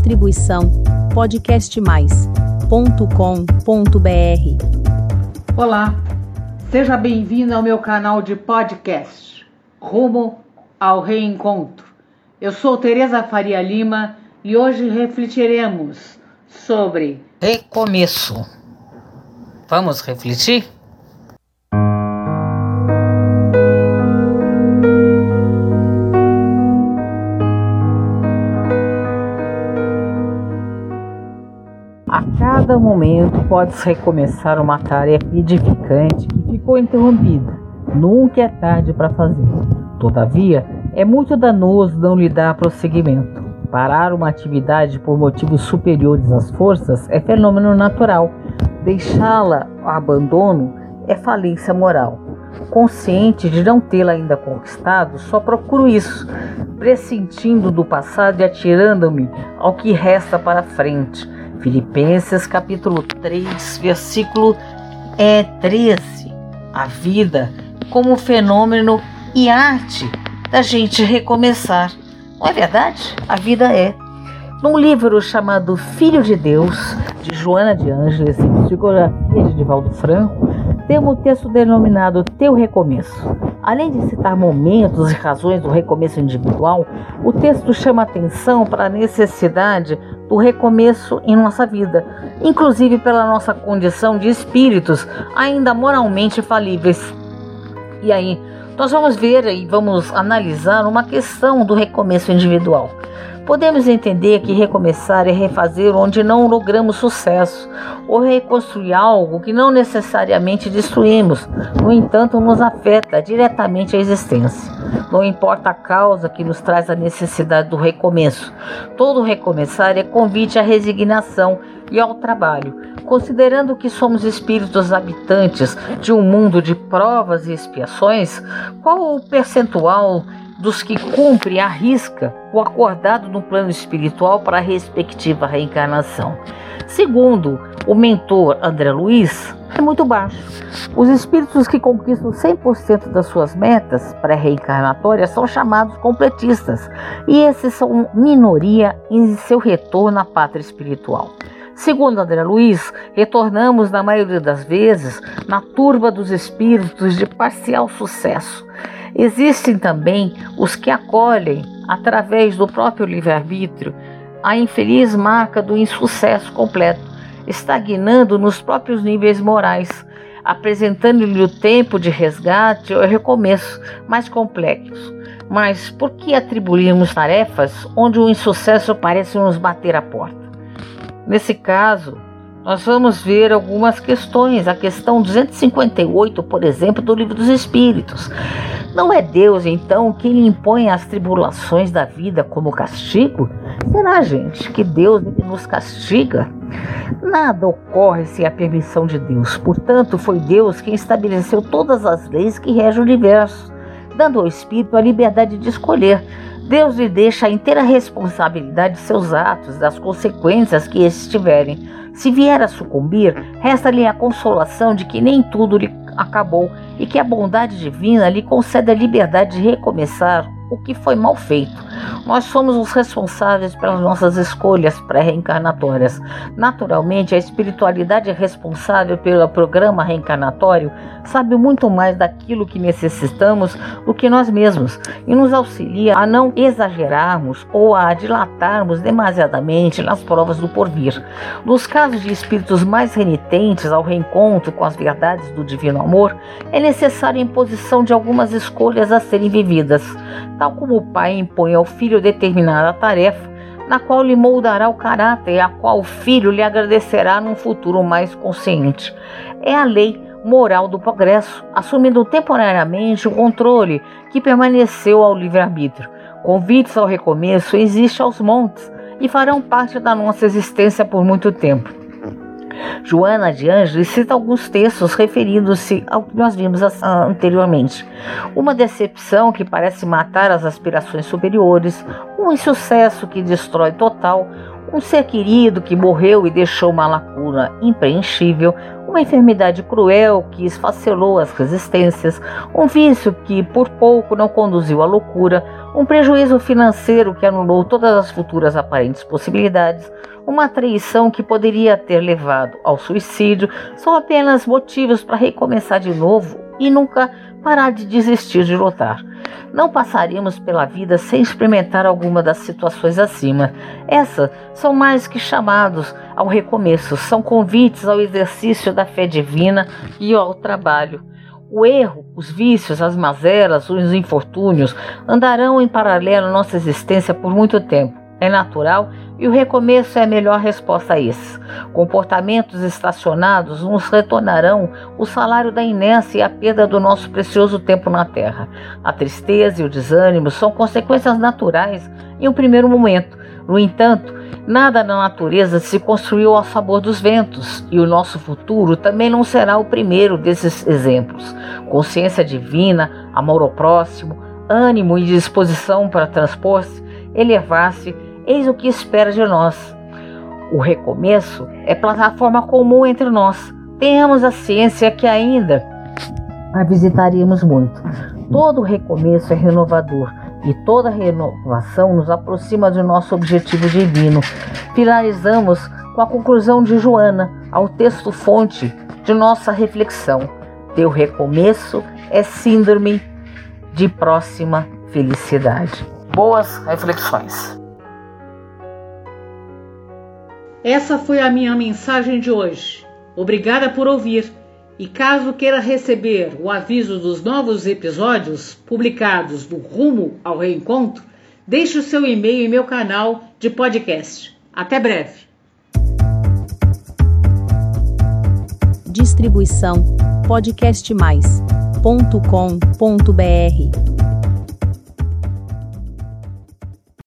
Distribuição podcastmais.com.br. Olá, seja bem-vindo ao meu canal de podcast Rumo ao Reencontro. Eu sou Tereza Faria Lima e hoje refletiremos sobre recomeço. Vamos refletir? Cada momento pode-se recomeçar uma tarefa edificante que ficou interrompida. Nunca é tarde para fazer. Todavia, é muito danoso não lhe dar prosseguimento. Parar uma atividade por motivos superiores às forças é fenômeno natural. Deixá-la ao abandono é falência moral. Consciente de não tê-la ainda conquistado, só procuro isso, pressentindo do passado e atirando-me ao que resta para frente Filipenses capítulo 3, versículo é 13. A vida como fenômeno e arte da gente recomeçar. Não é verdade? A vida é. Num livro chamado Filho de Deus, de Joana de Ângeles, em psicografia de Divaldo Franco, temos o texto denominado Teu Recomeço. Além de citar momentos e razões do recomeço individual, o texto chama atenção para a necessidade do recomeço em nossa vida, inclusive pela nossa condição de espíritos ainda moralmente falíveis. E aí, nós vamos ver e vamos analisar uma questão do recomeço individual. Podemos entender que recomeçar é refazer onde não logramos sucesso, ou reconstruir algo que não necessariamente destruímos, no entanto, nos afeta diretamente a existência. Não importa a causa que nos traz a necessidade do recomeço, todo recomeçar é convite à resignação e ao trabalho, considerando que somos espíritos habitantes de um mundo de provas e expiações, qual o percentual dos que cumpre a risca o acordado no plano espiritual para a respectiva reencarnação. Segundo o mentor André Luiz, é muito baixo. Os espíritos que conquistam 100% das suas metas pré-reencarnatórias são chamados completistas, e esses são minoria em seu retorno à pátria espiritual. Segundo André Luiz, retornamos, na maioria das vezes, na turba dos espíritos de parcial sucesso Existem também os que acolhem, através do próprio livre-arbítrio, a infeliz marca do insucesso completo, estagnando nos próprios níveis morais, apresentando-lhe o tempo de resgate ou recomeço mais complexo. Mas por que atribuirmos tarefas onde o insucesso parece nos bater à porta? Nesse caso, nós vamos ver algumas questões. A questão 258, por exemplo, do Livro dos Espíritos. Não é Deus, então, quem lhe impõe as tribulações da vida como castigo? Será, gente, que Deus nos castiga? Nada ocorre sem a permissão de Deus. Portanto, foi Deus quem estabeleceu todas as leis que regem o universo, dando ao Espírito a liberdade de escolher. Deus lhe deixa a inteira responsabilidade de seus atos, das consequências que esses tiverem. Se vier a sucumbir, resta-lhe a consolação de que nem tudo lhe acabou e que a bondade divina lhe concede a liberdade de recomeçar o que foi mal feito. Nós somos os responsáveis pelas nossas escolhas pré-reencarnatórias. Naturalmente, a espiritualidade responsável pelo programa reencarnatório sabe muito mais daquilo que necessitamos do que nós mesmos e nos auxilia a não exagerarmos ou a dilatarmos demasiadamente nas provas do porvir. Nos casos de espíritos mais renitentes ao reencontro com as verdades do divino amor, é necessária a imposição de algumas escolhas a serem vividas tal como o pai impõe ao filho determinada tarefa, na qual lhe moldará o caráter e a qual o filho lhe agradecerá num futuro mais consciente. É a lei moral do progresso, assumindo temporariamente o controle que permaneceu ao livre-arbítrio. Convites ao recomeço existem aos montes e farão parte da nossa existência por muito tempo. Joana de Ângeles cita alguns textos referindo-se ao que nós vimos anteriormente. Uma decepção que parece matar as aspirações superiores, um insucesso que destrói total, um ser querido que morreu e deixou uma lacuna impreenchível, uma enfermidade cruel que esfacelou as resistências, um vício que por pouco não conduziu à loucura, um prejuízo financeiro que anulou todas as futuras aparentes possibilidades, uma traição que poderia ter levado ao suicídio, são apenas motivos para recomeçar de novo e nunca parar de desistir de lutar. Não passaríamos pela vida sem experimentar alguma das situações acima. Essas são mais que chamados ao recomeço, são convites ao exercício da fé divina e ao trabalho. O erro, os vícios, as mazelas, os infortúnios andarão em paralelo à nossa existência por muito tempo. É natural e o recomeço é a melhor resposta a isso. Comportamentos estacionados nos retornarão o salário da inércia e a perda do nosso precioso tempo na Terra. A tristeza e o desânimo são consequências naturais em um primeiro momento. No entanto, nada na natureza se construiu ao sabor dos ventos, e o nosso futuro também não será o primeiro desses exemplos. Consciência divina, amor ao próximo, ânimo e disposição para transpor-se, elevar-se Eis o que espera de nós. O recomeço é plataforma comum entre nós. Tenhamos a ciência que ainda a visitaríamos muito. Todo recomeço é renovador e toda renovação nos aproxima do nosso objetivo divino. Finalizamos com a conclusão de Joana, ao texto fonte de nossa reflexão. Teu recomeço é síndrome de próxima felicidade. Boas reflexões. Essa foi a minha mensagem de hoje. Obrigada por ouvir. E caso queira receber o aviso dos novos episódios publicados do Rumo ao Reencontro, deixe o seu e-mail em meu canal de podcast. Até breve. Distribuição podcastmais.com.br